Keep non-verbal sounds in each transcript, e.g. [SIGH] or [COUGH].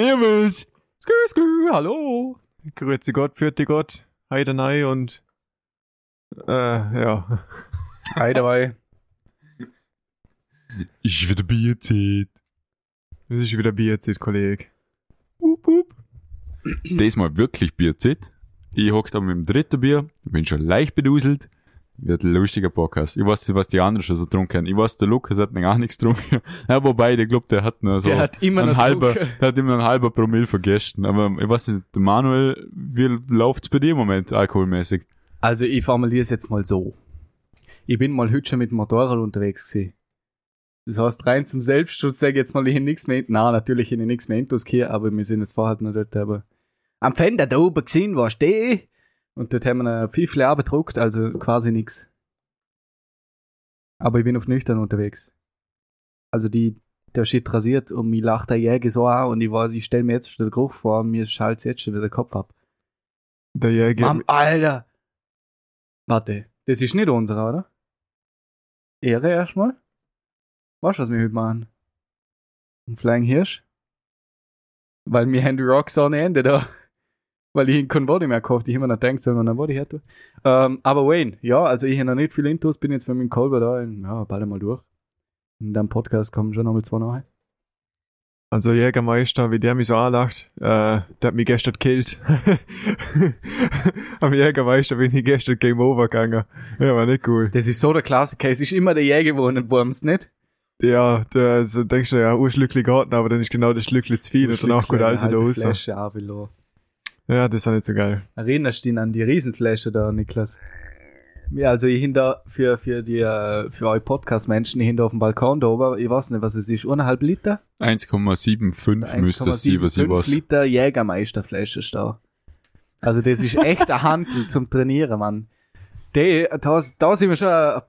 Servus. Skü, skü, hallo. Grüezi Gott, vierte Gott, Heide Nei und äh, ja. Hi dabei. Ist wieder Bierzeit. Es ist wieder Bierzeit, Kollege. Wup, wup. Diesmal wirklich Bierzeit. Ich hock da mit dem dritten Bier, bin schon leicht beduselt. Wird ein lustiger Podcast. Ich weiß nicht, was die anderen schon so getrunken haben. Ich weiß, der Lukas hat noch gar nichts getrunken. [LAUGHS] Ja, wobei, ich glaube, der hat nur so Der hat immer ein noch halber, der hat immer ein halber Promille vergessen. Aber ich weiß nicht, der Manuel, wie läuft's bei dir im Moment alkoholmäßig? Also ich formuliere es jetzt mal so. Ich bin mal heute schon mit dem Motorrad unterwegs gewesen. Das heißt, rein zum Selbstschutz sage ich jetzt mal, ich habe nichts mehr, nein, natürlich ich nichts mehr Intus hier, aber wir sind jetzt vorher noch dort, aber am Fender da oben gesehen, war steh und dort haben wir eine Pfiffle auch bedruckt, also quasi nichts. Aber ich bin auf nüchtern unterwegs. Also die, der Shit rasiert und mir lacht der Jäger so an und ich weiß, ich stelle mir jetzt schon den Geruch vor, mir schallt jetzt schon wieder der Kopf ab. Der Jäger. Mann, Alter! Warte, das ist nicht unserer, oder? Ehre erstmal? Weißt du, was wir heute machen? Ein Flying Hirsch? Weil wir haben die Rocks ohne Ende da. Weil ich kein Body mehr gekauft, ich immer noch denkt, sondern ein Body hätte. Ähm, aber Wayne, ja, also ich habe noch nicht viel Intus, bin jetzt mit meinem Kolber da, in, ja, bald mal durch. In deinem Podcast kommen schon nochmal zwei nachher. Also Jägermeister, wie der mich so anlacht, äh, der hat mich gestern gekillt. [LAUGHS] Am Jägermeister bin ich gestern Game Over gegangen. Ja, war nicht cool. Das ist so der Klassiker, es ist immer der Jäger, wo einen Wurmst, nicht? Ja, der, also denkst du ja, urschlücklich Garten, aber dann ist genau das Schlückli zu viel und danach gut alles wieder raus. Ja, das war nicht so geil. Erinnerst du dich an die Riesenflasche da, Niklas? Ja, also ich hinter für, für die, äh, für euch Podcast-Menschen, ich hinter auf dem Balkon da oben, ich weiß nicht, was es ist, eineinhalb Liter? 1,75 müsste es sein, was ich 1,75 weiß. Liter Jägermeisterflasche ist da. Also das ist echt ein Handel zum Trainieren, Mann. Die, da, da sind wir schon eine,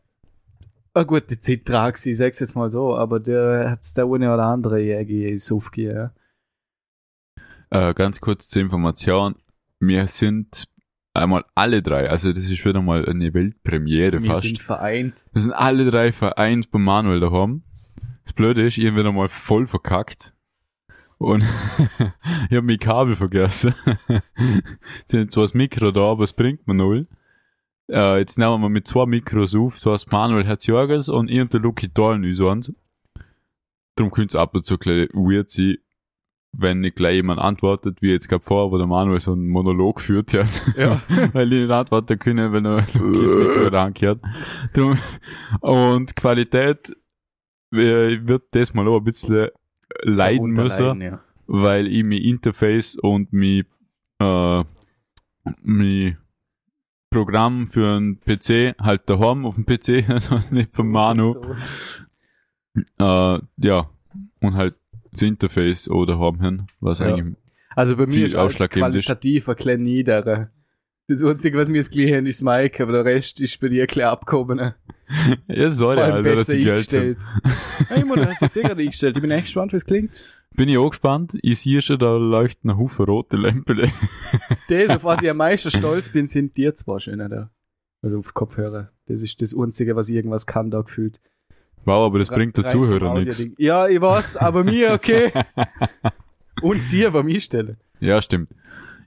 eine gute Zeit dran gewesen, ich sag's jetzt mal so, aber der hat's der eine oder andere Jäger Suff gegeben, ja. Äh, ganz kurz zur Information. Wir sind einmal alle drei, also das ist wieder mal eine Weltpremiere Wir fast. sind vereint. Wir sind alle drei vereint bei Manuel daheim. Das Blöde ist, ich hab wieder mal voll verkackt. Und [LAUGHS] ich hab mein Kabel vergessen. [LAUGHS] Jetzt sind zwar das Mikro da, aber es bringt mir null. Äh, jetzt nehmen wir mit zwei Mikros auf. Du hast Manuel Herz-Jorges und ich und der Luki teilen uns eins. Darum könnte es ab und zu ein weird sein, wenn nicht gleich jemand antwortet, wie jetzt gerade vor, wo der Manuel so einen Monolog führt hat. Ja. [LAUGHS] weil ich nicht antworten können, wenn er wieder angehört. Und Qualität äh, wird das mal auch ein bisschen leiden Darunter müssen, leiden, ja. weil ich mein Interface und mein, äh, mein Programm für einen PC halt daheim auf dem PC, [LAUGHS] also nicht vom Manu. Äh, ja, und halt das Interface oder haben, was Ja. eigentlich Also bei mir ist alles qualitativ ein klein niederer. Das Einzige, was mir jetzt gleich haben, ist das Mic, aber der Rest ist bei dir ein klein abgehoben. [LAUGHS] Ja, allem Alter, dass ich Geld habe. hey, [LAUGHS] Mann, du hast jetzt eh gerade eingestellt. Ich bin echt gespannt, wie es klingt. Bin ich auch gespannt. Ich sehe schon, da leuchten ein Haufen rote Lämpele. [LAUGHS] Das, auf was ich am meisten stolz bin, sind dir zwei schöne da. Also auf Kopfhörer. Das ist das Einzige, was irgendwas kann da gefühlt. Wow, aber das bringt der Zuhörer nichts. Ja, ich weiß, aber mir okay. [LAUGHS] Und dir beim Einstellen. Ja, stimmt.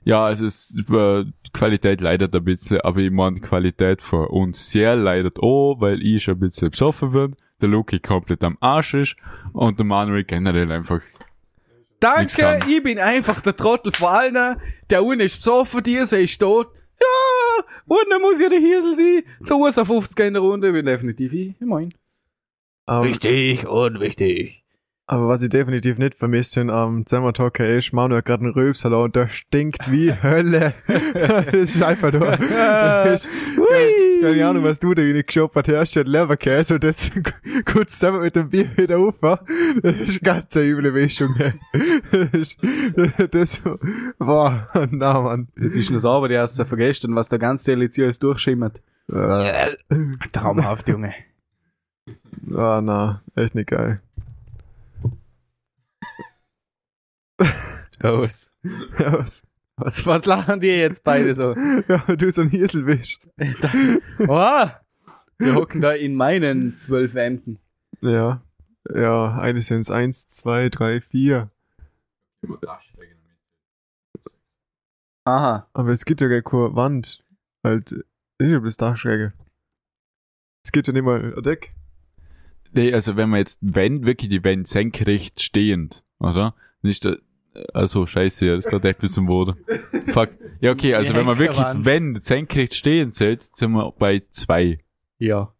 Ja, es ist, äh, Qualität leidet ein bisschen, aber ich meine, Qualität von uns sehr leidet auch, weil ich schon ein bisschen besoffen bin, der Luki komplett am Arsch ist und der Manuel generell einfach, Danke, ich bin einfach der Trottel von allen. Der eine ist besoffen, die ist tot. Ja, und dann muss ja der Hirsel sein. Der USA 50 in der Runde, bin definitiv ich. Ich mein. Ähm, Wichtig und wichtig. Aber was ich definitiv nicht vermisse am Zimmertalker ist, Manu hat gerade einen Rülpsalat und der stinkt wie [LAUGHS] Hölle. [LAUGHS] das ist einfach nur. [LAUGHS] Ist, Hui. keine Ahnung, was du da rein geschoppert hast, hat Leberkäse und das kurz zusammen mit dem Bier wieder auf. Das ist ganz eine üble Mischung. ey. Das ist, das, boah, na Mann. Das ist noch sauber, die hast du vergessen, was da ganz deliziös durchschimmert. Ah, Traumhaft, Junge. Na, echt nicht geil. Los. Ja, was, Was, lachen die jetzt beide so? [LAUGHS] ja, du so ein Hiesel bist. Da, [LAUGHS] oh, wir hocken da in meinen zwölf Wänden. Ja. Ja, eine sind's eins, zwei, drei, vier. Aha. Aber es gibt ja gar keine Wand. Halt, ich habe das Dachschräge. Es gibt ja nicht mal ein Deck. Nee, also wenn man jetzt, wenn wirklich die Wände senkrecht stehend, oder? Nicht, äh, also scheiße, das geht echt bis zum Boden. Fuck. Ja, okay, also Die wenn man wirklich Henkerwand. Wände senkrecht stehend zählt, sind wir bei zwei. Ja.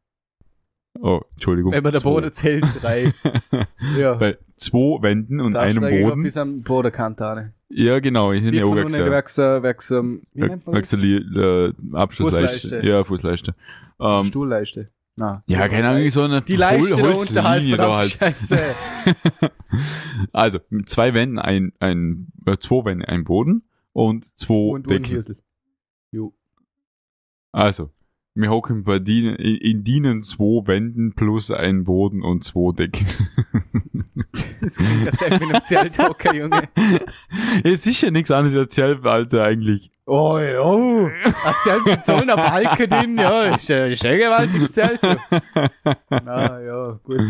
Oh, Entschuldigung. Wenn man der. Boden zählt, drei. [LAUGHS] ja. bei zwei Wänden und einem Dachschräge geht Boden. Bis am Bodenkante an. Ja, genau, ich hätte ja auch gesagt. wächst, ähm, wie nennt man das? Wechsel äh, Abschlussleiste. Fußleiste. Ja, Fußleiste. Ähm, Stuhlleiste. Na. ja, keine Ahnung, so eine Die Leiste da unterhalb, da halt. scheiße. [LAUGHS] also, mit zwei Wänden, ein, ein, äh, zwei Wände, ein Boden und zwei Und Decken. Jo. Also, wir hocken bei dienen, in, in dienen zwei Wänden plus ein Boden und zwei Decken. [LAUGHS] Das klingt, wäre ich in einem Zelt hocken, Junge. [LAUGHS] es ist ja nichts anderes als Zelt, Alter, eigentlich. Oh, oh. Ein Zelt mit so einer Balke drin, ja, ist, äh, ist ein gewaltiges Zelt. du. [LAUGHS] Na, ja, gut.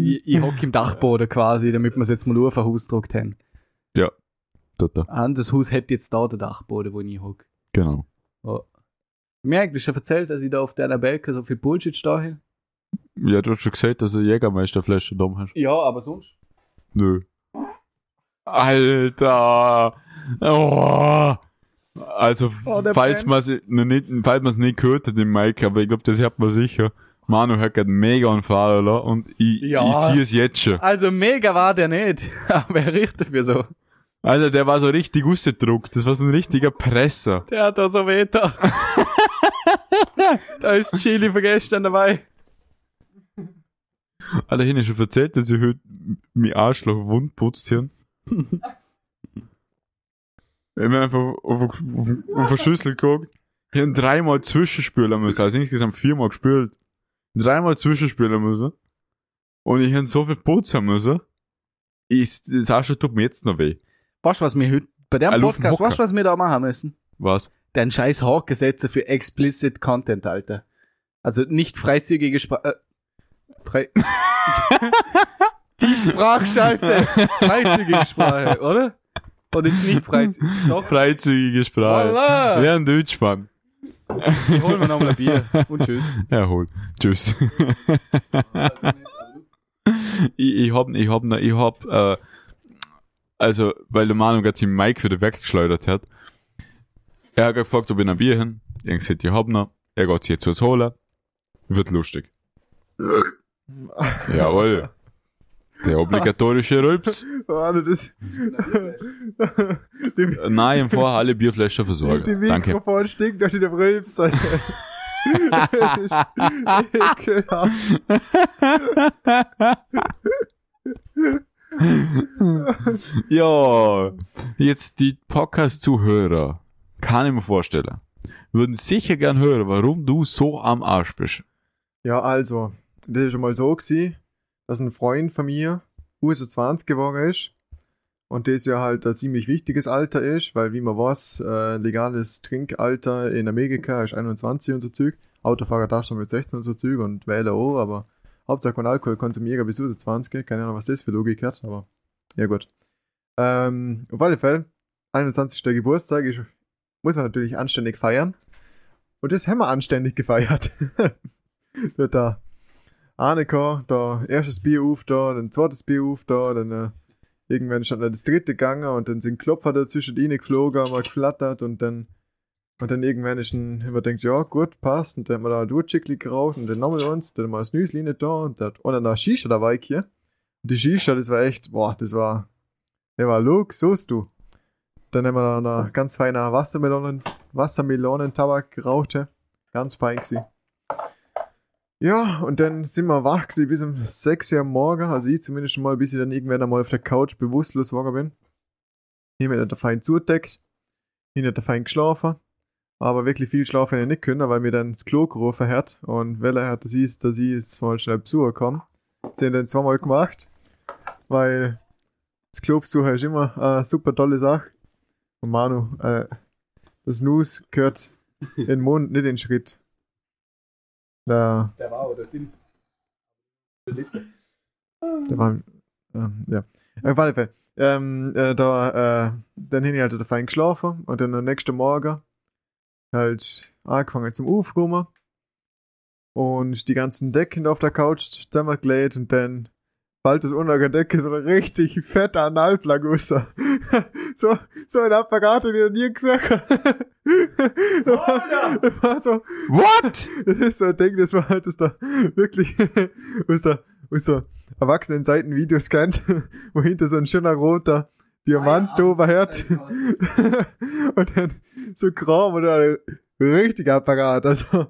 Ich, ich hocke im Dachboden quasi, damit wir es jetzt mal auf ein Haus gedruckt haben. Total. An das Haus hätte jetzt da den Dachboden, wo ich hocke. Genau. Oh. Mir eigentlich schon erzählt, dass ich da auf der Balke so viel Bullshit stehe? Ja, du hast schon gesagt, dass du Jägermeisterflasche da hast. Ja, aber sonst. Nö. Alter. Oh. Also, Oh, falls man es nicht, falls nicht gehört hat im Mike, aber ich glaube, das hört man sicher. Manu hat gerade mega on fire la, und ich, Ja. ich sehe es jetzt schon. Also mega war der nicht, [LAUGHS] aber er riecht dafür so. Alter, der war so richtig ausgedruckt. Das war so ein richtiger Presser. Der hat da so weh da. [LAUGHS] ist Chili von gestern dabei. Alter, ich hab schon erzählt, dass ich heute mein Arschloch wund putzt haben. Ich hab einfach auf, auf, auf eine Schüssel geguckt. Ich hab dreimal zwischenspülen müssen, also insgesamt viermal gespült. Dreimal zwischenspülen müssen. Und ich hab so viel putzen müssen. Ich, das Arschloch tut mir jetzt noch weh. Weißt du, was wir heute bei dem Ein Podcast, weißt du, was wir da machen müssen? Was? Den scheiß Haken setzen für explicit Content, Alter. Also nicht freizügige Sprache. Äh, frei [LAUGHS] [LAUGHS] Die Sprachscheiße. freizügige Sprache, oder? Oder ist nicht freizügig? Doch. Freizügige Sprache. Voilà. Ja, ein Deutschmann. Ich hol mir nochmal ein Bier. Und tschüss. Ja, hol. Tschüss. ich, ich hab, ich hab, noch- ich hab, äh, also, weil der Manu gerade den Mike wieder weggeschleudert hat. Er hat gefragt, ob ich ein Bier hin. Ich hab gesagt, ich hab noch. Er geht sich jetzt was holen. Wird lustig. [LAUGHS] Jawohl. Der obligatorische Rülps. [LAUGHS] Warte, das. [LAUGHS] die, Nein, im Vorher alle Bierflaschen die versorgen. Danke. Mikrofon stinkt durch die Rülps. [LAUGHS] ekelhaft. Ja, jetzt die Podcast-Zuhörer, kann ich mir vorstellen, würden sicher gern hören, warum du so am Arsch bist. Ja, also, das ist schon mal so gewesen, dass ein Freund von mir USA 20 geworden ist. Und das ja halt ein ziemlich wichtiges Alter ist, weil wie man weiß, äh, legales Trinkalter in Amerika ist 21 und so Zeug. Autofahrer darf schon mit 16 und so Zeug und Wähler auch, aber Hauptsache kein Alkohol konsumieren bis USA 20. Keine Ahnung, was das für Logik hat, aber ja gut. Ähm, auf alle Fälle, 21. Geburtstag ist, muss man natürlich anständig feiern. Und das haben wir anständig gefeiert. [LAUGHS] wird Anneka, da erstes Bier auf da, dann zweites Bier auf da, dann äh, irgendwann ist dann das dritte gegangen und dann sind Klopfer dazwischen rein geflogen, wir geflattert und dann und dann irgendwann ist ein, wir gedacht, ja gut, passt und dann haben wir da Durchschickli geraucht und dann nochmal uns, dann wir das Nüsli nicht da und, das, und dann da Shisha dabei hier. Und die Shisha, das war echt, boah, das war, der war Luxus, du. Dann haben wir da eine ganz feiner Wassermelonen, Wassermelonentabak geraucht, ganz fein gewesen. Ja, und dann sind wir wach gewesen bis um 6 Uhr Morgen, also ich zumindest mal, bis ich dann irgendwann einmal auf der Couch bewusstlos geworden bin. Ich habe mir fein zugedeckt, ich habe da fein geschlafen, aber wirklich viel schlafen habe ich nicht können, weil mir dann das Klo gerufen hat und weil er hat, ich, dass ich jetzt mal schnell Besucher komme. Sie haben dann zweimal gemacht, weil das Klobesucher ist immer eine super tolle Sache. Und Manu, äh, das Nus gehört in den Mund, nicht in den Schritt. Da, Der war oder den. da war, ähm, ja. Auf alle Fälle. ähm, äh, da, äh, dann hin ich halt da fein geschlafen und dann am nächsten Morgen halt angefangen zum Aufräumen und die ganzen Decken auf der Couch zusammengelegt und dann fällt das unter der Decke so ein richtig fetter raus. [LAUGHS] so, so ein Apparat, den ich noch nie gesehen [LAUGHS] habe. das, war, das war so, What? [LAUGHS] das ist so ein Ding, das war halt, das da wirklich aus der, aus so erwachsenen Seiten Videos kennt, wo hinter so ein schöner roter Diamant drüber hört. und dann so Kram oder ein richtiger Apparat, also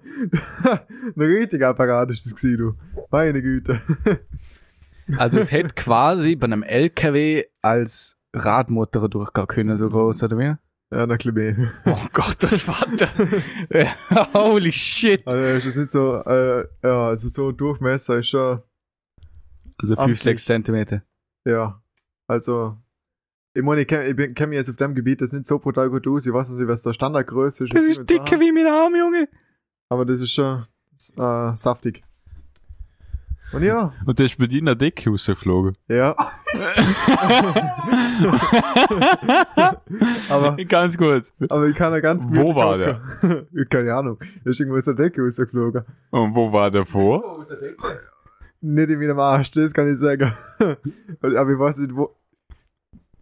ein richtiger Apparat ist das gewesen, du. Meine Güte. Also es hätte quasi bei einem LKW als Radmotor durchgehen können, so groß, oder wie? Ja, ein bisschen mehr. Oh Gott, das Vater. [LAUGHS] Holy shit. Also ist das nicht so, äh, ja, also so Durchmesser ist schon, Also 5, amtlich. 6 Zentimeter. ja, also, ich meine, ich kenne kenn mich jetzt auf dem Gebiet das nicht so brutal gut aus, ich weiß nicht, was der Standardgröße ist. Das ist dicker wie mein Arm, Junge. Aber das ist schon äh, saftig. Und ja, Und der ist bei dir in der Decke rausgeflogen. ja, [LAUGHS] aber, Ganz kurz. aber ich kann ja ganz Wo gemütlich war hocken. [LAUGHS] Keine Ahnung, der ist irgendwo aus der Decke rausgeflogen. Und wo war der vor? Aus der Decke. Nicht in meinem Arsch, das kann ich sagen. [LAUGHS] aber ich weiß nicht, wo.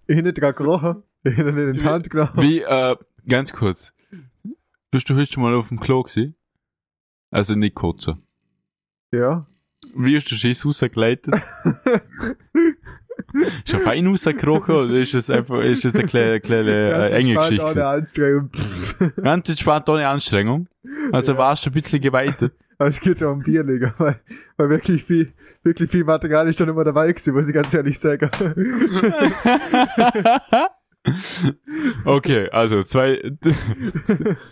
Ich hab nicht gerade gerochen. Ich hab ihn nicht in die Hand genommen. Wie, äh, ganz kurz. Bist du heute schon mal auf dem Klo gewesen? Also nicht kurzer. Ja. Wie hast du Schiss rausgeleitet? [LAUGHS] ist er fein rausgekrochen oder ist es einfach, ist es eine kleine, kleine äh, enge Ganz Geschichte? gewesen? ohne Anstrengung. [LAUGHS] Ganz entspannt, ohne Anstrengung. Also Ja. warst du ein bisschen geweitet. Aber [LAUGHS] es geht ja um Bier, Digga, weil, weil wirklich viel, wirklich viel Material ist dann immer dabei gewesen, muss ich ganz ehrlich sagen. Okay, also zwei,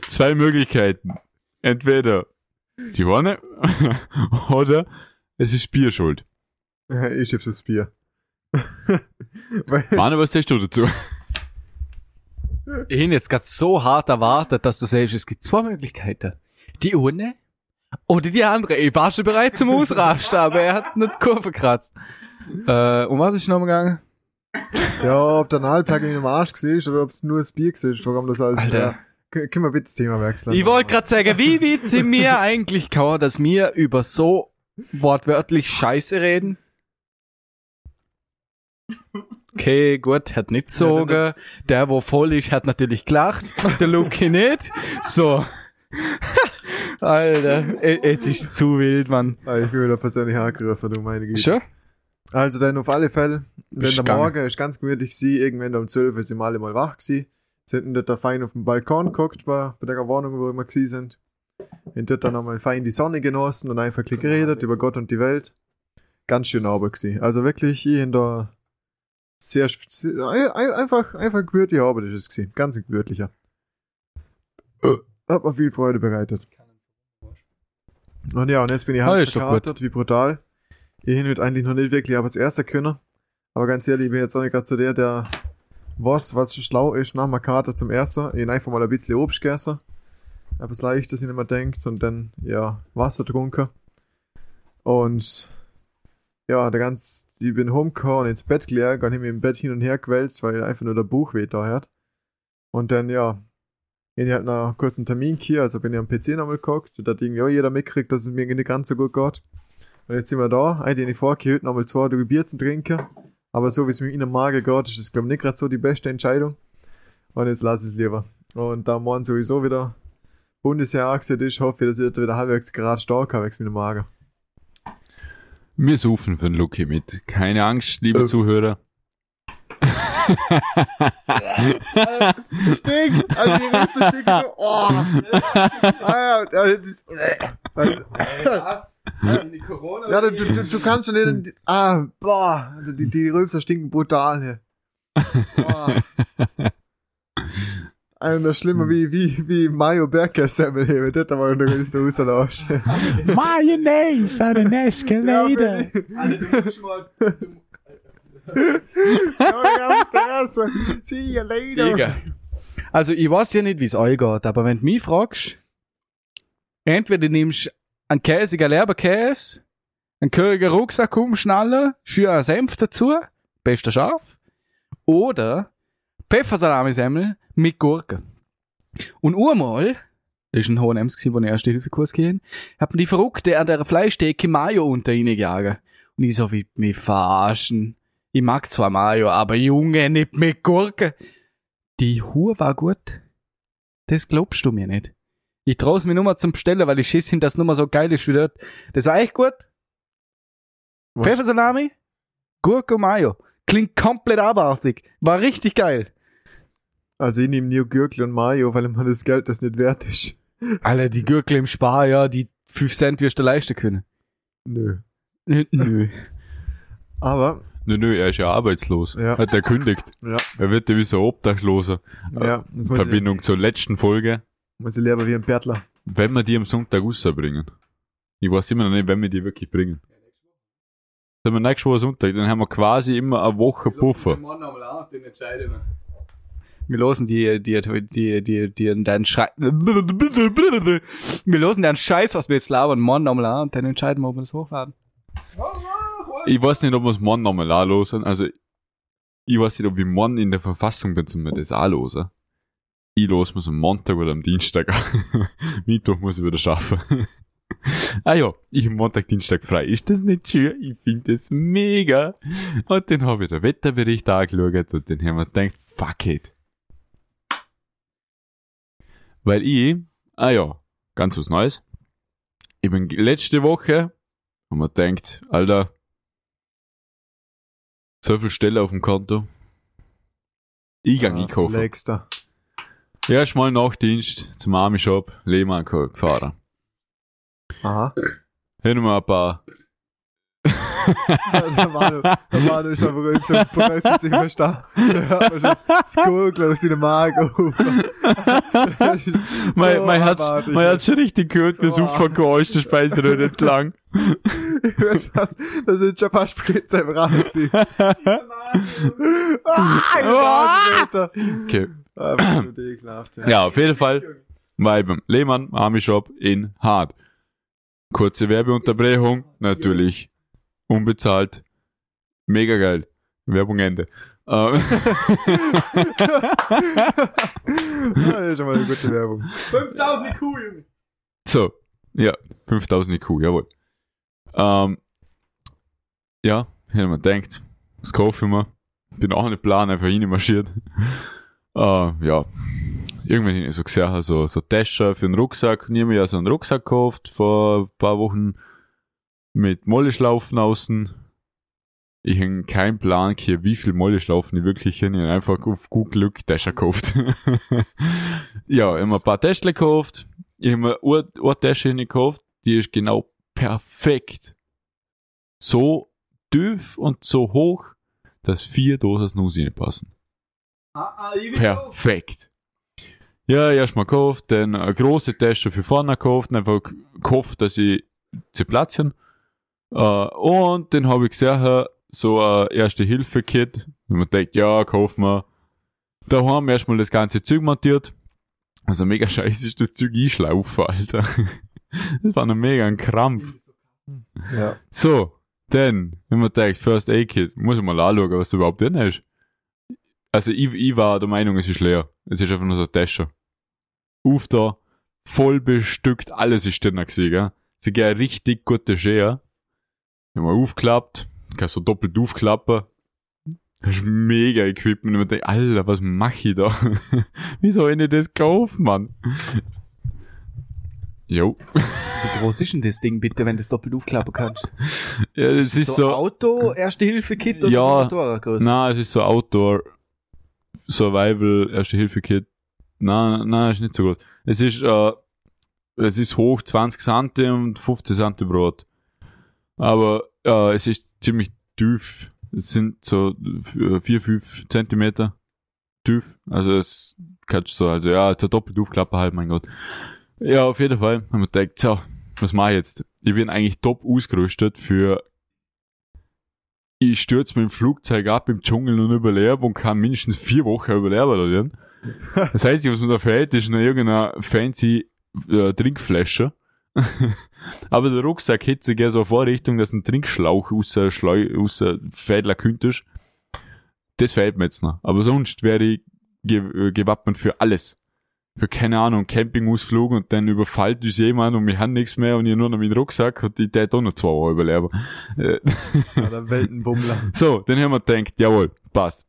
zwei Möglichkeiten. Entweder die Wanne oder es ist Bier schuld. Ja, ich schieb's das Bier. [LAUGHS] Manu, was sagst du dazu? Ich habe jetzt gerade so hart erwartet, dass du sagst, es gibt zwei Möglichkeiten. Die eine oder die andere. Ich war schon bereit zum Ausrasten, aber er hat nicht die Kurve gekratzt. Äh, um was ist noch gegangen? ja, ob der Analplug in dem Arsch war oder ob es nur das Bier war, warum das alles, Alter. ja. Können wir bitte das Thema wechseln? Ich wollte gerade sagen, wie weit sind wir eigentlich gekommen, dass wir über so wortwörtlich Scheiße reden? Okay, gut, hat nicht gezogen. Der, wo voll ist, hat natürlich gelacht. Der Luki [LAUGHS] nicht. So. Alter, e- es ist zu wild, Mann. Ah, ich bin wieder persönlich angegriffen, du meine Güte. Schon? Also dann auf alle Fälle, wenn der gegangen. Morgen ist ganz gemütlich gewesen, irgendwann um 12 Uhr sind wir alle mal wach gewesen, sind da fein auf dem Balkon geguckt, bei, bei der Wohnung, wo wir gewesen sind. Und dort dann nochmal fein die Sonne genossen und einfach ein geredet über Gott und die Welt. Ganz schön Abend gewesen. Also wirklich, ich in da sehr, sehr ein- ein- einfach, einfach ein gemütlicher Abend ist es gewesen. Ganz gemütlicher. Hat mir viel Freude bereitet. Und ja, und jetzt bin ich halt verkatert, wie brutal. Ich hin wird eigentlich noch nicht wirklich, aber das erste können. Aber ganz ehrlich, ich bin jetzt auch nicht gerade so der, der was, was schlau ist, nach Kater zum ersten. Ich hab einfach mal ein bisschen Obst gegessen. Etwas Leichtes, ich nicht mehr denkt. Und dann, ja, Wasser getrunken. Und, ja, der ganz, ich bin rumgekommen und ins Bett gelegt und hab mich im Bett hin und her gewälzt, weil einfach nur der Buch weh da hat. Und dann, ja, ich halt noch kurz einen Termin hier, also bin ich am PC nochmal geguckt. Da hat irgendwie auch jeder mitkriegt, dass es mir nicht ganz so gut geht. Und jetzt sind wir da, eigentlich ich vorgehört, nochmal zwei Tage Bier zu trinken. Aber so wie es mir in den Magen geht, ist das, glaube ich, nicht gerade so die beste Entscheidung. Und jetzt lasse ich es lieber. Und da morgen sowieso wieder Bundesjahr angesehen ist, hoffe ich, dass ich wieder halbwegs gerade stark habe, mit dem Magen. Wir suchen für den Lucky mit. Keine Angst, liebe Äh. Zuhörer. [LAUGHS] Stinkt! Also die Rüste stinkt so, oh! Ah, ja, das ist, Was? Die Corona ja, du, du, du kannst schon nicht, ah, boah, die, die Rülpser stinken brutal hier. [LAUGHS] Boah. Also das Schlimme wie, wie, wie Mayo Berger Semmel hier, wenn das aber noch nicht so rauslauscht. Mayonnaise on an escalator. See you later. Digga. Also, ich weiß ja nicht, wie es euch geht, aber wenn du mich fragst, entweder nimmst du einen käsigen Leberkäse, einen körigen Rucksack umschnallen, schön einen Senf dazu, bester scharf, Oder Pfeffersalami-Semmel mit Gurke. Und einmal, das war ein H&M's, gewesen, wo ich erste Hilfekurs gehen, hat mir die Verrückte an der Fleischtheke Mayo unter ihnen gejagen. Und ich so, wie mich verarschen. Ich mag zwar Mayo, aber Junge, nicht mit Gurke. Die Hure war gut. Das glaubst du mir nicht. Ich trau's mir nur mal zum Bestellen, weil ich schiss hin, dass nur mal so geil ist wie dort. Das war echt gut. Was? Pfeffersalami, Gurke und Mayo. Klingt komplett abartig. War richtig geil. Also ich nehme nur Gürkli und Mayo, weil man das Geld das nicht wert ist. Alter, die Gürkle im Spar, ja, die 5 Cent wirst du leisten können. Nö. [LAUGHS] Nö. Aber, Nö, nö, er ist ja arbeitslos. Ja. Hat er kündigt. [LAUGHS] ja, Er wird ja wie so Obdachloser. ja, jetzt In muss ich, Verbindung zur letzten Folge. muss ich lernen wie ein Bärtler. Wenn wir die am Sonntag rausbringen. Ich weiß immer noch nicht, wenn wir die wirklich bringen. Wenn wir nächste Woche Sonntag, dann haben wir quasi immer eine Woche Puffer. Wir losen die, die, die, die, die, deinen Scheiß. Wir losen deinen Scheiß, was wir jetzt labern, morgen nochmal und dann entscheiden wir, ob wir das hochladen. Ich weiß nicht, ob wir es morgen nochmal anlosen. Also, ich weiß nicht, ob ich morgen in der Verfassung bin, zum das anlosen. Ich los muss am Montag oder am Dienstag. [LAUGHS] Mittwoch muss ich wieder schaffen. [LAUGHS] ah ja, ich am Montag, Dienstag frei. Ist das nicht schön? Ich finde das mega. Und dann habe ich den Wetterbericht angeschaut und dann haben wir gedacht, fuck it. Weil ich, ah ja, ganz was Neues. Ich bin letzte Woche, und man denkt, Alter, so viel Stelle auf dem Konto. Ich gang Ah, einkaufen. Nächster. Erst mal Nachtdienst zum Army Shop, Lehmann gefahren. Aha. Hin wir ein paar. Der Manu, der Manu ist aber so sich fast da. Da hört man schon das Gurgel aus seinem Magen. Das ist mein, so mein, abartig. mein Herz schon richtig gehört, wie so Boah. vergeuscht der Speiseröhre entlang. Ich würd fast, da sind schon ein paar Spritzer im Rahmen gewesen. [LAUGHS] Ah. Okay. Ja. Auf jeden Fall war ich beim Lehmann Army Shop in Hart. Kurze Werbeunterbrechung, natürlich unbezahlt. Mega geil. Werbung Ende. Ähm, [LAUGHS] Ja, das ist schon mal eine gute Werbung. 5000 IQ, Junge. So, ja, 5000 IQ, jawohl. Ähm, ja, hätte man denkt, das kaufe ich mir. Bin auch nicht plan, einfach reinmarschiert. [LAUGHS] Äh, ja, irgendwann habe ich so gesehen, also, so Tasche für einen Rucksack. Ich mir ja so einen Rucksack gekauft vor ein paar Wochen mit Molleschlaufen außen. Ich habe keinen Plan, gehabt, wie viel Molleschlaufen ich wirklich habe. Ich habe einfach auf gut Glück Tasche gekauft. [LAUGHS] ja, ich habe ein paar Täschchen gekauft. Ich habe eine, eine Tasche gekauft, die ist genau perfekt. So tief und so hoch, dass vier Dosen Snus reinpassen. Ah, Perfekt. Ja, erstmal gekauft, dann eine große Tasche für vorne gekauft, einfach gehofft, dass ich sie platzieren. Äh, und dann habe ich gesehen, so ein Erste-Hilfe-Kit. Und man denkt, ja, kaufen wir. Da haben wir erstmal das ganze Zeug montiert. Also mega [LAUGHS] scheiße ist das Zeug einschlaufen, Alter. [LAUGHS] Das war ein mega ein Krampf. Ja. So, dann, wenn man denkt, First Aid Kit, muss ich mal anschauen, was da überhaupt drin ist. Also ich, ich war der Meinung, es ist leer. Es ist einfach nur so eine Tasche. Auf da, voll bestückt, alles ist drin gewesen, gell. Sie gehen richtig gute Schere. Wenn man aufklappt, kannst du doppelt aufklappen. Das ist mega Equipment. Und man denkt, Alter, was mach ich da? [LAUGHS] Wieso habe ich nicht das gekauft, Mann? Jo. Wie groß ist denn das Ding bitte, wenn du das doppelt aufklappen kannst? [LAUGHS] Ja, das ist so. Auto, Erste-Hilfe-Kit oder Ja. so Motorradgröße? Na, es ist so Outdoor Survival Erste Hilfe Kit. Na, na, ist nicht so gut. Es ist äh, es ist hoch 20 cm und 15 cm Brot. Aber äh, es ist ziemlich tief. Es sind so 4, 5 Zentimeter tief. Also es kannst du so, also ja, so doppelt aufklappen halt, mein Gott. Ja, auf jeden Fall haben wir gedacht, so, was mache ich jetzt? Ich bin eigentlich top ausgerüstet für ich stürze mit dem Flugzeug ab im Dschungel und überlebe und kann mindestens vier Wochen überleben. Das heißt, was mir da fehlt, ist noch irgendeine fancy äh, Trinkflasche. Aber der Rucksack hätte sich ja so eine Vorrichtung, dass ein Trinkschlauch aus der Schleu, aus der Fädler könntest. Das fehlt mir jetzt noch. Aber sonst wäre ich ge äh, gewappnet für alles. Für keine Ahnung, Campingausflug und dann überfällt uns jemand und wir haben nichts mehr und ich nur noch meinen Rucksack und ich tät auch noch zwei Wochen überleben. Äh, Ja, der Weltenbummler. [LAUGHS] so, dann haben wir gedacht, jawohl, passt.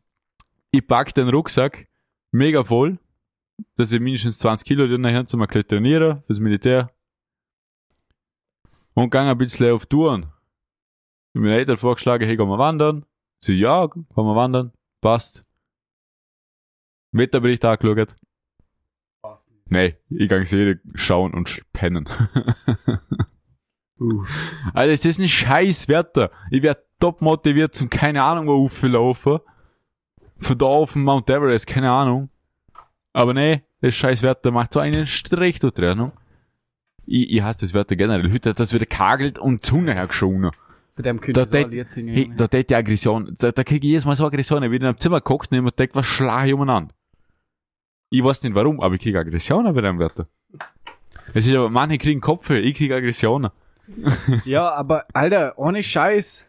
Ich pack den Rucksack mega voll, dass ich mindestens 20 Kilo drin habe zum trainieren, fürs Militär. Und gang ein bisschen auf Touren. Ich meinen Eltern vorgeschlagen, hey, gehen wir wandern. Sie, ja, gehen wir wandern, passt. Wetterbericht angeschaut. Nee, ich gang Serie schauen und pennen. Uh. Alter, ist das ein scheiß Wetter. Ich wär top motiviert zum keine Ahnung wo auflaufen. Von da auf den Mount Everest, keine Ahnung. Aber nee, das scheiß Wetter macht so einen Strich da drin. Ich, ich hasse das Wetter generell. Heute hat das wieder kagelt und Sonne hergeschonen. Bei dem Da könnte ich tät- so singen. Hey, da tät die Aggression. Da, da krieg ich jedes Mal so Aggression. Ich bin in einem Zimmer geguckt und ich mir gedacht, was schlage ich umeinander? Ich weiß nicht warum, aber ich krieg Aggressionen bei dem Wetter. Es ist aber, manche kriegen Kopfhörer, ich krieg Aggressionen. [LAUGHS] Ja, aber Alter, ohne Scheiß.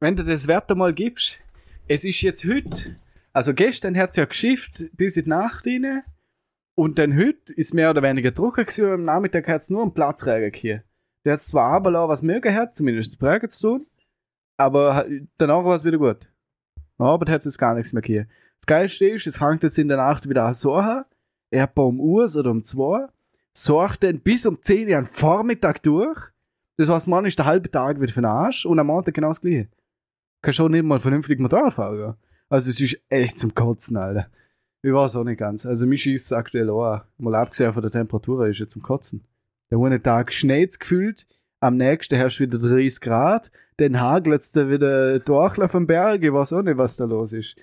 Wenn du das Wetter mal gibst, es ist jetzt heute, also gestern hat es ja geschifft bis in die Nacht rein und dann heute ist mehr oder weniger trocken gewesen am Nachmittag hat es nur einen Platzregen hier. Der hat zwar aber auch was mögen hat, zumindest Prägen zu tun, aber danach war es wieder gut. Aber hat es gar nichts mehr hier. Das Geilste ist, es fängt jetzt in der Nacht wieder an so an, etwa um Uhr oder um zwei, sorgt dann bis um 10 Uhr am Vormittag durch. Das heißt, man ist der halbe Tag wieder für den Arsch und am Montag genau das gleiche. Kann schon nicht mal vernünftig Motorrad fahren. Also es ist echt zum Kotzen, Alter. Ich weiß auch nicht ganz. Also mich schießt es aktuell auch. Mal abgesehen von der Temperatur ist es zum Kotzen. Der eine Tag schneit gefühlt, am nächsten herrscht wieder 30 Grad, dann hagelt es wieder durch auf dem Berg. Ich weiß auch nicht, was da los ist.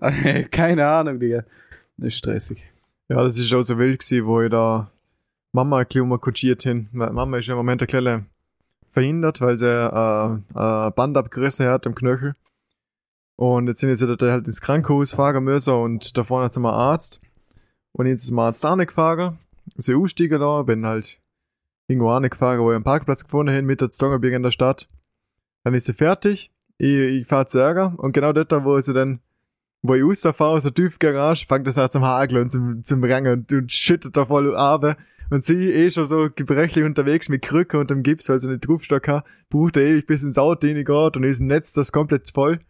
[LAUGHS] Keine Ahnung, Digga. Das ist stressig. Ja, das ist auch so wild gewesen, wo ich da Mama ein bisschen umkutschiert hin. Mama ist im Moment ein bisschen verhindert, weil sie äh, äh, Band abgerissen hat am Knöchel. Und jetzt sind sie da halt ins Krankenhaus fahren müssen und da vorne zum Arzt. Und jetzt ist zum Arzt auch nicht gefahren. So aussteigen da, bin halt irgendwo auch nicht gefahren, wo ich einen Parkplatz gefunden habe, mit der Stongerberg in der Stadt. Dann ist sie fertig. Ich, ich fahre zu Ärger. Und genau dort, wo sie dann wo ich rausfahre aus der Tiefgarage, fängt das an zum Hageln und zum, zum Rangen und, und schüttet da voll ab. Und sie eh schon so gebrechlich unterwegs mit Krücke und dem Gips, weil sie nicht Rufstock hat, braucht er ewig bis ins Auto reingeht und ist ein Netz das komplett voll.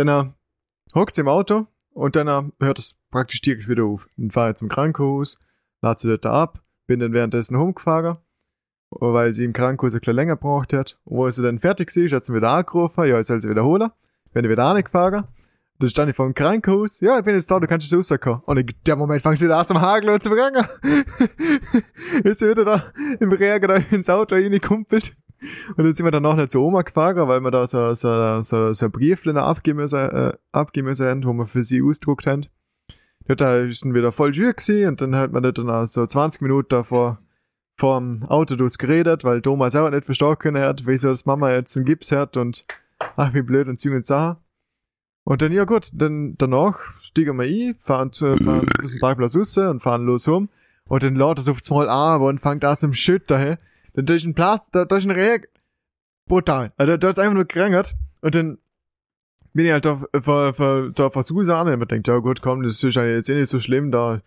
Dann äh, hockt sie im Auto und dann äh, hört es praktisch direkt wieder auf. Dann fahre ich zum Krankenhaus, lade sie dort ab, bin dann währenddessen rumgefahren, weil sie im Krankenhaus ein bisschen länger gebraucht hat. Und wo sie dann fertig ist, hat sie wieder angerufen, ja, ich soll sie wiederholen. Bin ich wieder angefahren. Dann stand ich vor dem Krankenhaus. Ja, ich bin jetzt da, du kannst jetzt rauskommen. Und in dem Moment fangst du wieder an zum Hageln und zum Rangen. [LAUGHS] ist sie wieder da im Regen da ins Auto reingekumpelt. Und dann sind wir danach nicht zu Oma gefahren, weil wir da so, so, so, so ein Briefchen abgeben müssen, äh, wo wir für sie ausgedruckt haben. Dort ist dann wieder voll schwer gewesen und dann hat man dann auch so 20 Minuten davor Auto durchs geredet, weil Thomas selber nicht verstehen können hat, wieso das Mama jetzt einen Gips hat und ach, wie blöd und Züge und Sachen. Und dann, ja gut, dann danach stiegen wir ein, fahren, zu, fahren aus Parkplatz raus und fahren los rum. Und dann lädt es auf einmal an und fängt an zum Schütten. Dann da ist ein da ist ein Regen. Brutal. Also da hat's einfach nur gerangert. Und dann bin ich halt da, da, da, da versucht an und man denkt, ja gut, komm, das ist eigentlich jetzt eh nicht so schlimm, da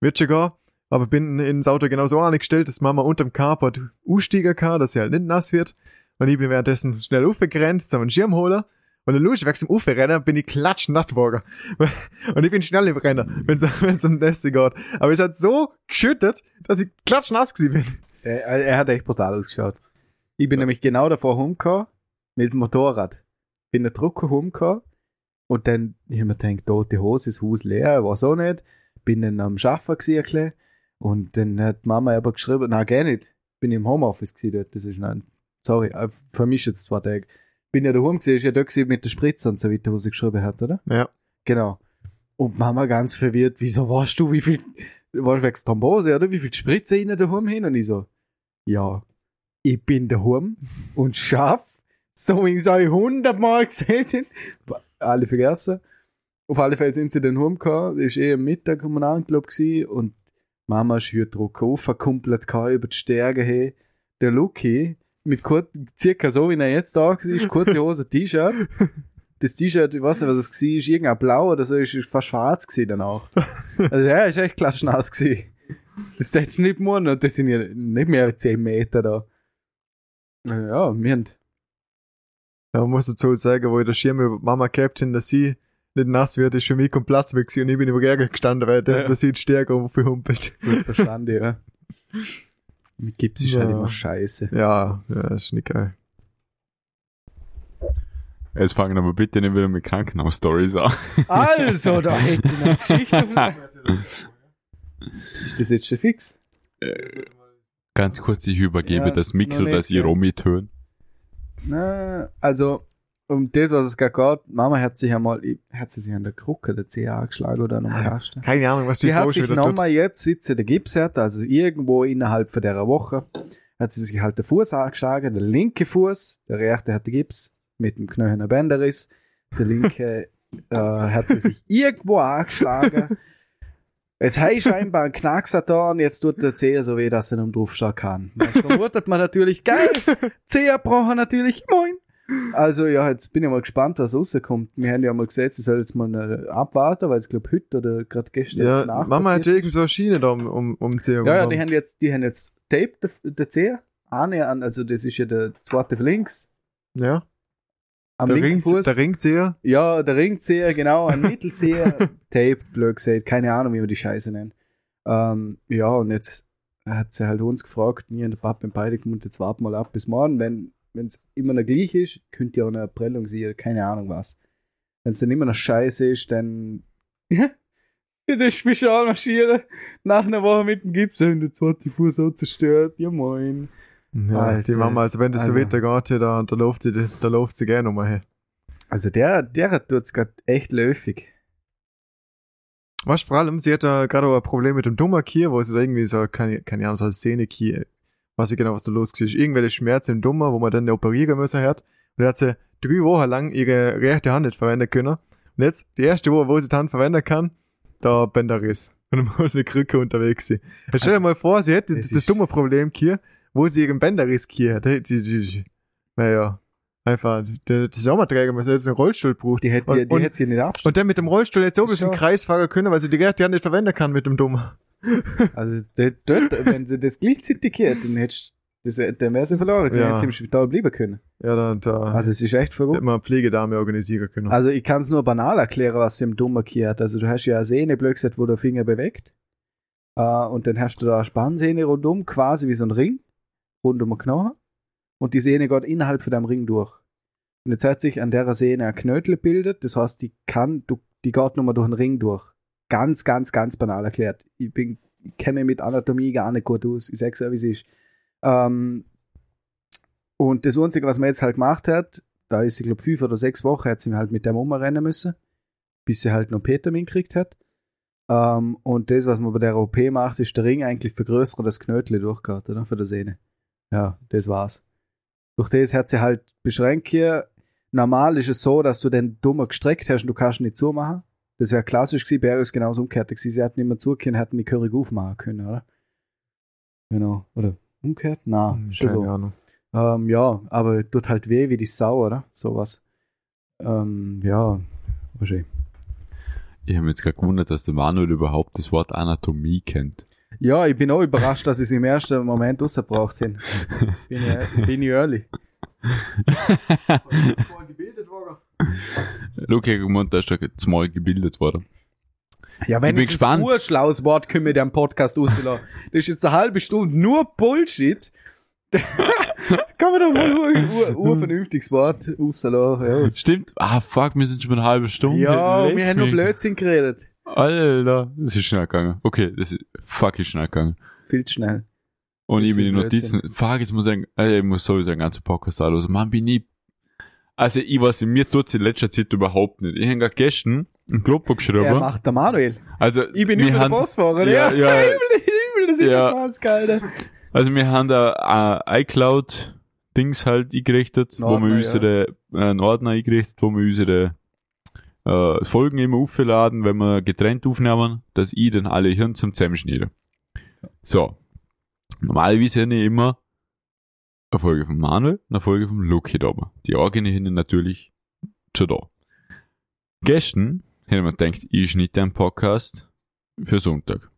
wird schon gehen. Aber bin ins Auto genau so angestellt, dass Mama unterm Carport aussteigen kann, dass sie halt nicht nass wird. Und ich bin währenddessen schnell aufgerannt, zum einen Schirm holen. Und dann los, weg zum Ufer rennen, bin ich klatschnass geworden. [LAUGHS] Und ich bin schnell im Rennen, wenn es [LAUGHS] um Nässe geht. Aber es hat so geschüttet, dass ich klatschnass gewesen bin. Er, er hat echt brutal ausgeschaut. Ich bin nämlich genau davor rumgekommen mit dem Motorrad. Bin der Drucker rumgekommen und dann ich mir gedacht, tote Hose, das Haus leer, weiß auch nicht. Bin dann am Schaffen bisschen. und dann hat die Mama aber geschrieben, nein, gar nicht. Bin im Homeoffice gewesen dort, das ist nein, sorry, äh, vermischt jetzt zwei Tage. Bin ja daheim gewesen, ist ja da mit der Spritze und so weiter, wo sie geschrieben hat, oder? Ja. Genau. Und Mama ganz verwirrt, wieso weißt du, wie viel, warst du wegen Thrombose, oder? Wie viel Spritze in daheim hin? Und ich so, ja, ich bin daheim und schaff, so wie ich es hundertmal gesehen habe. Alle vergessen. Auf alle Fälle sind sie dann heimgekommen, ist eh am Mittag um angeklappt gewesen und Mama ist Druck aufgekumpelt, kann über die Stärke hin. Der Lucky, mit kurz, circa so wie er jetzt da ist, kurze Hose, [LAUGHS] T-Shirt, das T-Shirt, ich weiß nicht, was es war, ist irgendein blau oder so, ist fast schwarz gewesen danach. Also ja, ist echt klatschnass gewesen. Das hättest du nicht machen und das sind ja nicht mehr als 10 Meter da. Ja, wir haben, Ja, man muss dazu sagen, wo ich der Schirm über Mama gehabt habe, dass sie nicht nass wird, ist für mich kommt Platz weg gewesen und ich bin über Ärger gestanden, weil das, Ja. das sieht stärker aufgehumpelt. gut verstanden, ja. Mit Gips ist halt Ja. immer scheiße. Ja, ja, ist nicht geil. Jetzt fangen aber bitte nicht wieder mit Krankenhaus-Stories an. Also, da hätte ich eine Geschichte. [LAUGHS] Ist das jetzt schon fix? Ganz kurz, ich übergebe Ja, das Mikro, nicht, dass ich ja. Romy töne. Na, also, um das, was es gerade geht, Mama hat sich einmal, hat sie sich an der Krücke der CA angeschlagen oder an einem Kasten. Keine Ahnung, was die Sie hat sich da tut. nochmal jetzt, seit sie den Gips hat, also irgendwo innerhalb von dieser Woche, hat sie sich halt den Fuß angeschlagen, der linke Fuß, der rechte hat den Gips mit dem Knöchel Bänderriss, der linke [LAUGHS] äh, hat sie sich irgendwo angeschlagen. Es hat scheinbar da und jetzt tut der Zeher so weh, dass er nicht draufstehen kann. Das vermutet man natürlich, geil, Zeher braucht er natürlich, moin. Also ja, jetzt bin ich mal gespannt, was rauskommt. Wir haben ja mal gesagt, sie soll jetzt mal abwarten, weil es glaube heute oder gerade gestern Ja, nach Mama hat passiert irgend so eine Schiene da um, um, um den Zeh ja, ja, die haben jetzt, die haben jetzt Tape, der, der Zeher, an, also das ist ja der zweite von links, ja. Am Der, linken Fuß. der Ringzieher. Ja, der Ringzieher, genau, ein Mittelzieher, [LAUGHS] Tape, blöd gesagt, keine Ahnung, wie man die Scheiße nennt. Ähm, ja, und jetzt hat sie halt uns gefragt, mir und der Papa und beide gemeint, jetzt warten wir mal ab bis morgen, wenn es immer noch gleich ist, könnte ja auch eine Prellung sein, oder keine Ahnung was. Wenn es dann immer noch scheiße ist, dann [LAUGHS] ja, das Spezial marschieren, nach einer Woche mit dem Gips und der zweite Fuß so zerstört, ja moin. Ja, Alter, die Mama, also wenn das so also- weitergeht, da, da läuft sie, da läuft sie gerne nochmal hin. Also der, der es gerade echt. Weißt du, vor allem, sie hat da gerade ein Problem mit dem Dummerkier, wo sie da irgendwie so, keine, keine Ahnung, so eine Szenekier, weiß ich genau, was da los ist. Irgendwelche Schmerzen im Dummer, wo man dann operieren müssen hat. Und da hat sie drei Wochen lang ihre rechte Hand nicht verwenden können. Und jetzt, die erste Woche, wo sie die Hand verwenden kann, da Bänderriss. Und dann [LAUGHS] muss mit Krücke unterwegs sein. Stell dir mal vor, sie hätte das dumme Problem hier, wo sie ihren hätte sie, sie, naja, einfach, der, die Sommerträger müssen jetzt einen Rollstuhl braucht. Die hätte Und- die, die hätte sie nicht abstellen. Und der mit dem Rollstuhl jetzt so Ist bis im so. Kreis fahren können, weil sie die rechte Hand nicht verwenden kann mit dem Dummer. [LAUGHS] Also dort, wenn sie das gleichzeitig hätte, dann hättest das, dann wäre sie verloren. Sie Ja. hätte sie im Spital bleiben können. Ja, da, da Also es ist echt hätte verrückt. man eine Pflegedame organisieren können. Also ich kann es nur banal erklären, was sie im Dummer hat. Also du hast ja eine Sehne, blöd gesagt, wo der Finger bewegt. Äh, und dann hast du da eine Spannsehne rundum, quasi wie so ein Ring, rund um den Knochen. Und die Sehne geht innerhalb von deinem Ring durch. Und jetzt hat sich an der Sehne ein Knötel gebildet, das heißt, die kann, die geht nochmal durch den Ring durch. Ganz, ganz, ganz banal erklärt. Ich bin, ich kenne mich mit Anatomie gar nicht gut aus. Ich sag's ja, wie es ist. Ähm, und das Einzige, was man jetzt halt gemacht hat, da ist sie, glaube fünf oder sechs Wochen, hat sie halt mit dem umrennen müssen, bis sie halt noch Petermin gekriegt hat. Ähm, und das, was man bei der OP macht, ist der Ring eigentlich vergrößern, das Knötel durchgeht, oder? Für die Sehne. Ja, das war's. Durch das hat sie halt beschränkt hier. Normal ist es so, dass du den dummer gestreckt hast und du kannst ihn nicht zumachen. Das wäre klassisch gewesen, ihr ist genauso umgekehrt gewesen. Sie hatten immer zugehen, hätten die Curry aufmachen können, oder? Genau. Oder umgekehrt? Na, Hm, schon Keine so. Ahnung. Ähm, ja, aber tut halt weh wie die Sau, oder? Sowas. Ähm, ja, wahrscheinlich. Ich habe mich jetzt gerade gewundert, dass der Manuel überhaupt das Wort Anatomie kennt. Ja, ich bin auch überrascht, dass ich es im ersten Moment rausgebracht habe. [LAUGHS] Bin ich, bin ich ehrlich. Luke hat gemeint, da ist da zumal gebildet worden. Ja, wenn Ich bin ich gespannt. ein urschlaues Wort können wir dem Podcast rauslassen. Das ist jetzt eine halbe Stunde nur Bullshit. [LAUGHS] Kann man doch mal ein ur, urvernünftiges Wort rauslassen. Ja, Stimmt. Ah, fuck, wir sind schon eine halbe Stunde. ja Leck wir haben nur. Blödsinn geredet. Alter, das ist schnell gegangen. Okay, das ist fuck ist schnell gegangen. Viel zu schnell. Und ich bin die Blödsinn, Notizen, fuck, jetzt muss ich, sagen, äh, ich muss sowieso den ganzen Podcast anhören. Man, bin ich, also ich weiß, nicht, mir tut's in letzter Zeit überhaupt nicht. Ich habe gerade gestern einen Er geschrieben. macht der Manuel. Also, Ich bin wir über der Bossfahrer. Ja, ja. Übel, [LAUGHS] das ist Ja. ja. das Alter. Also wir haben da äh, iCloud-Dings halt eingerichtet, Ein wo wir unsere, äh, einen Ordner eingerichtet, wo wir unsere äh, Folgen immer aufladen, wenn wir getrennt aufnehmen, dass ich dann alle Hirn zum Zusammenschneiden. So. Normalerweise habe ich immer eine Folge von Manuel, eine Folge von Luki da. Die eigene hin natürlich schon da. Gestern hätte man gedacht, ich schnitte einen Podcast für Sonntag.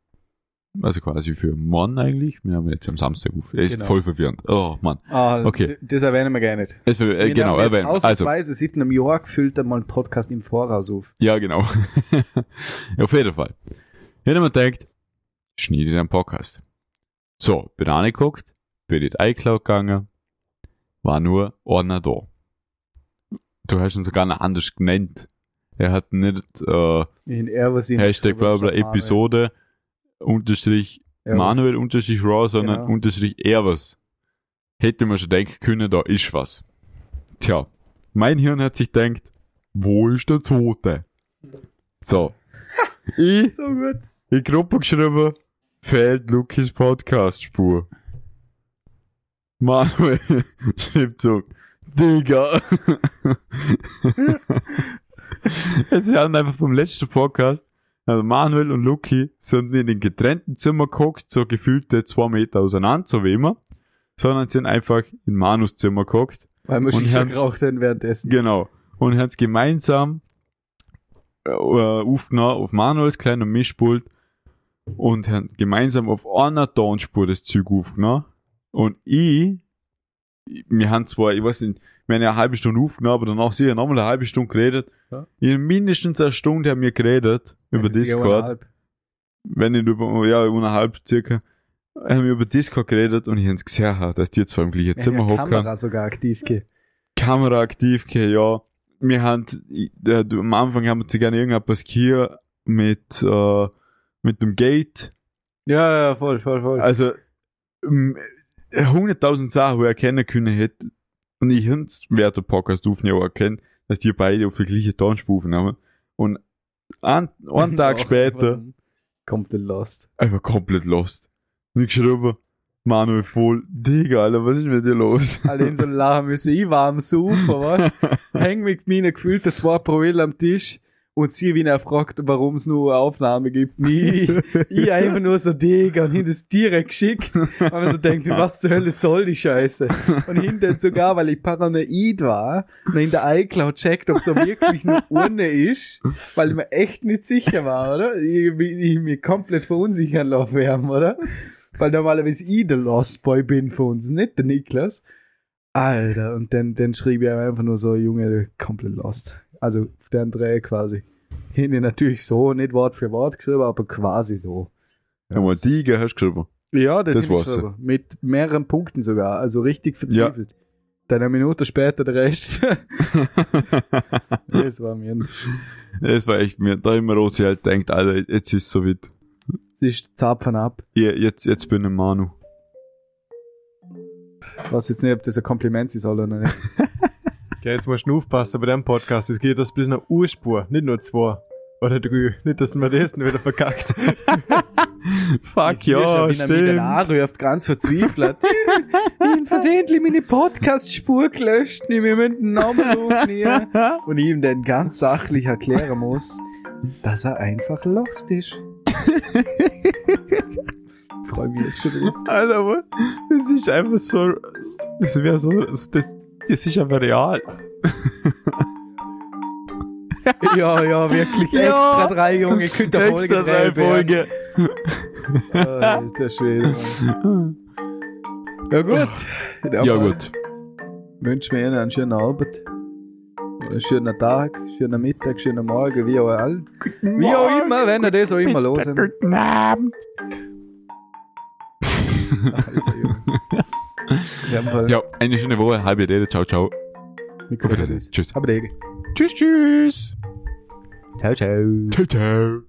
Also quasi für morgen eigentlich. Wir haben jetzt am Samstag auf. Ist Genau. voll verwirrend. Oh Mann. Ah, Okay. Das erwähnen wir gar nicht. Es, äh, Wir genau, erwähnen. Also, Ausnahmsweise seit einem Jahr gefüllt einmal einen Podcast im Voraus auf. ja, genau. [LAUGHS] auf jeden Fall. Hätte man gedacht, schneide den Podcast. So, bin angeguckt, bin in die iCloud gegangen, war nur Ordner da. Du hast ihn sogar noch anders genannt. Er hat nicht äh, Hashtag bla bla Episode unterstrich Manuel unterstrich Raw, sondern Genau. unterstrich er was. Hätte man schon denken können, da ist was. Tja, mein Hirn hat sich gedacht, wo ist der zweite? So. [LAUGHS] ich So gut. in Gruppe geschrieben, fehlt Lukis Podcast-Spur. Manuel [LAUGHS] schreibt so, Digga. [LAUGHS] Sie haben einfach vom letzten Podcast, also Manuel und Luki sind nicht in getrennten Zimmer geguckt, so gefühlte zwei Meter auseinander, so wie immer, sondern sind einfach in Manus Zimmer geguckt Weil wir Shisha Hans- geraucht haben währenddessen. Genau. Und haben es gemeinsam äh, aufgenommen auf Manuels kleiner Mischpult und haben gemeinsam auf einer Tonspur das Zeug aufgenommen. Und ich, wir haben zwar, ich weiß nicht, wir haben ja eine halbe Stunde aufgenommen, aber danach sicher nochmal eine halbe Stunde geredet. Ja. In mindestens eine Stunde haben wir geredet über Discord wenn nicht über, ja, eineinhalb circa, haben wir über Discord geredet und ich hab's gesehen, dass die zwei im gleichen Zimmer ja hocken. Kamera sogar aktiv ge. Kamera aktiv, okay, ja. Wir haben, ich- du- am Anfang haben wir gerne irgendetwas hier mit, äh, mit dem Gate. Ja, ja, voll, voll, voll. Also, 100.000 Sachen, wo er erkennen können hätte. Und ich hätte während der Podcast aufnehmen auch erkennen, dass die beide auf die gleiche Tonspur haben. Und ein, einen [LAUGHS] Tag später, der Lost. einfach komplett lost. Und ich geschrieben, Manuel voll, Digga, Alter, was ist mit dir los? [LAUGHS] Alle in so lachen müssen. Ich war am Sofa, was? Häng mit meinen gefühlten zwei Promille am Tisch und sie, wie er fragt, warum es nur eine Aufnahme gibt. Nie. [LAUGHS] Ich einfach nur so Digga und hin das direkt geschickt. Und man so denkt, [LAUGHS] was zur Hölle soll die Scheiße? Und hinten sogar, weil ich paranoid war, noch in der iCloud checkt, ob so wirklich nur ohne ist, weil ich mir echt nicht sicher war, oder? Ich, ich, ich mich komplett verunsichern lassen werden, oder? Weil normalerweise ich der Lost Boy bin von uns, nicht der Niklas. Alter, und dann, dann schrieb ich einfach nur so, Junge, komplett lost. Also, auf der Dreh quasi. Hinten natürlich so, nicht Wort für Wort geschrieben, aber quasi so. Ja, mal Digga hast du geschrieben. Ja, das, Das das war's. geschrieben. Mit mehreren Punkten sogar. Also richtig verzweifelt. Dann eine Minute später der Rest. [LAUGHS] das war mir. Es war echt mir, da immer Rosi halt denkt, Alter, jetzt ist es so weit. Das ist Zapfen ab. Ja, jetzt, jetzt bin ich Manu. Ich weiß jetzt nicht, ob das ein Kompliment ist oder nicht. [LAUGHS] Okay, jetzt musst du aufpassen bei dem Podcast. Es geht das bis eine Urspur, nicht nur zwei. Oder drei. Nicht, dass man das wieder verkackt. [LAUGHS] Fuck, Ich ja, wie er mich dann stimmt. anruft, ganz verzweifelt. [LAUGHS] ich habe versehentlich meine Podcast-Spur gelöscht, ich will den Namen aufnehmen. [LAUGHS] Und ich ihm dann ganz sachlich erklären muss, dass er einfach lost ist. Ich freue mich jetzt schon. Alter, aber das ist einfach so, das wäre so, das, das ist einfach real. [LAUGHS] Ja, ja, wirklich. Ja. Extra drei Junge, könnt ihr Folge Extra drei Folge. Alter Schwede, Mann. Ja gut. Ja, mal gut. Wünsche mir Ihnen einen schönen Abend. Einen schönen Tag, schönen Mittag, schönen Morgen, wie auch, all, wie auch immer, wenn ihr das auch immer los. Guten Abend. [LAUGHS] Alter, Junge. Ja, eine schöne Woche, halbe Rede, ciao, ciao. nichts Auf Wiedersehen. Tschüss. Aber Dege. Tschüss, tschüss. Ciao, ciao. Ciao, ciao.